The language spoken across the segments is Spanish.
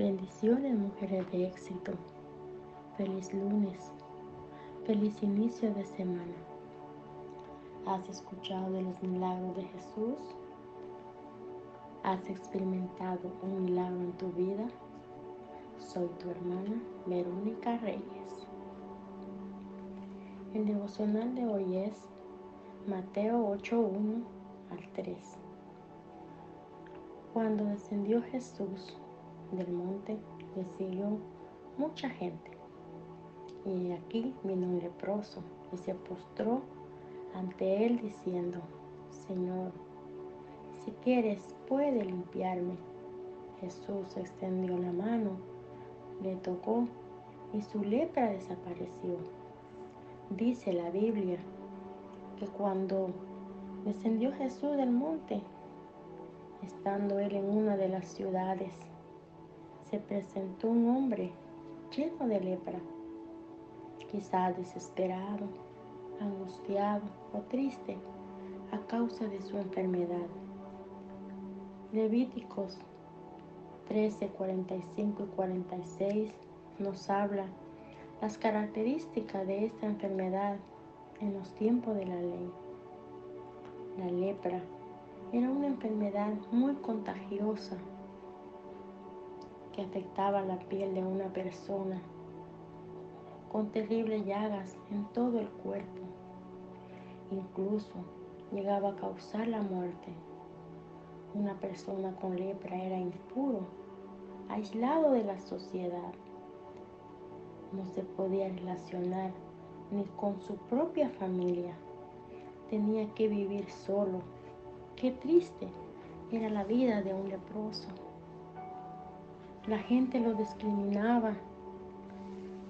Bendiciones, mujeres de éxito. Feliz lunes. Feliz inicio de semana. ¿Has escuchado de los milagros de Jesús? ¿Has experimentado un milagro en tu vida? Soy tu hermana Verónica Reyes. El devocional de hoy es Mateo 8.1 al 3. Cuando descendió Jesús del monte le siguió mucha gente. Y aquí vino un leproso y se postró ante él diciendo, Señor, si quieres, puede limpiarme. Jesús extendió la mano, le tocó y su lepra desapareció. Dice la Biblia que cuando descendió Jesús del monte, estando él en una de las ciudades, se presentó un hombre lleno de lepra, quizás desesperado, angustiado o triste a causa de su enfermedad. Levíticos 13, 45 y 46 nos habla las características de esta enfermedad en los tiempos de la ley. La lepra era una enfermedad muy contagiosa que afectaba la piel de una persona con terribles llagas en todo el cuerpo. Incluso llegaba a causar la muerte. Una persona con lepra era impuro, aislado de la sociedad. No se podía relacionar ni con su propia familia. Tenía que vivir solo. Qué triste era la vida de un leproso. La gente lo discriminaba.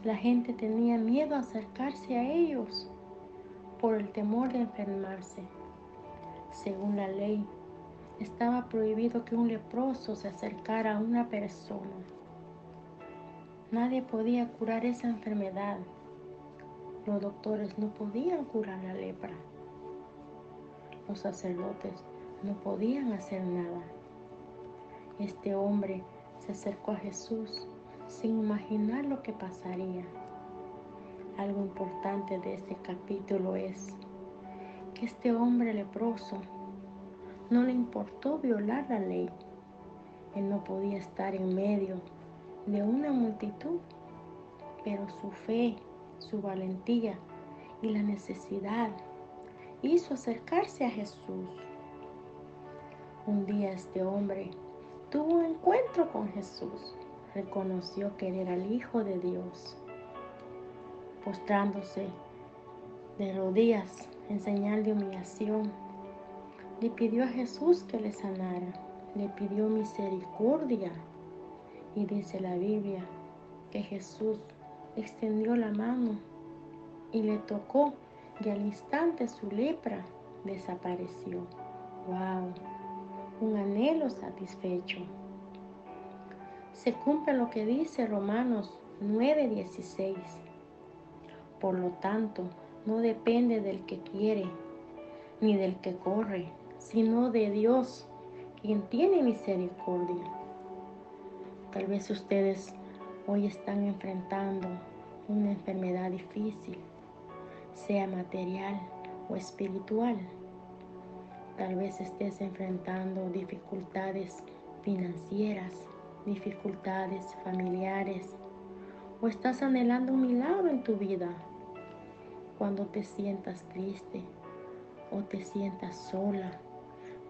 La gente tenía miedo a acercarse a ellos por el temor de enfermarse. Según la ley, estaba prohibido que un leproso se acercara a una persona. Nadie podía curar esa enfermedad. Los doctores no podían curar la lepra. Los sacerdotes no podían hacer nada. Este hombre acercó a Jesús sin imaginar lo que pasaría. Algo importante de este capítulo es que este hombre leproso no le importó violar la ley. Él no podía estar en medio de una multitud, pero su fe, su valentía y la necesidad hizo acercarse a Jesús. Un día este hombre tuvo un encuentro con Jesús, reconoció que él era el Hijo de Dios. Postrándose de rodillas en señal de humillación, le pidió a Jesús que le sanara, le pidió misericordia. Y dice la Biblia que Jesús extendió la mano y le tocó y al instante su lepra desapareció. ¡Wow! Un anhelo satisfecho. Se cumple lo que dice Romanos 9:16. Por lo tanto, no depende del que quiere ni del que corre, sino de Dios, quien tiene misericordia. Tal vez ustedes hoy están enfrentando una enfermedad difícil, sea material o espiritual. Tal vez estés enfrentando dificultades financieras, dificultades familiares o estás anhelando un milagro en tu vida. Cuando te sientas triste o te sientas sola,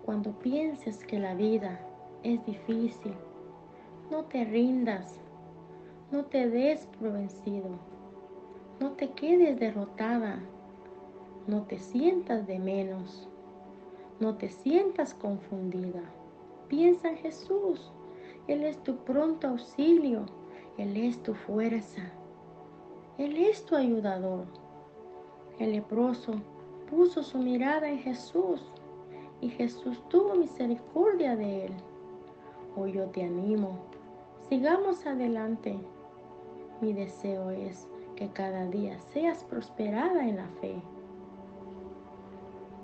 cuando pienses que la vida es difícil, no te rindas, no te des por vencido, no te quedes derrotada, no te sientas de menos. No te sientas confundida. Piensa en Jesús. Él es tu pronto auxilio. Él es tu fuerza. Él es tu ayudador. El leproso puso su mirada en Jesús y Jesús tuvo misericordia de él. Hoy yo te animo. Sigamos adelante. Mi deseo es que cada día seas prosperada en la fe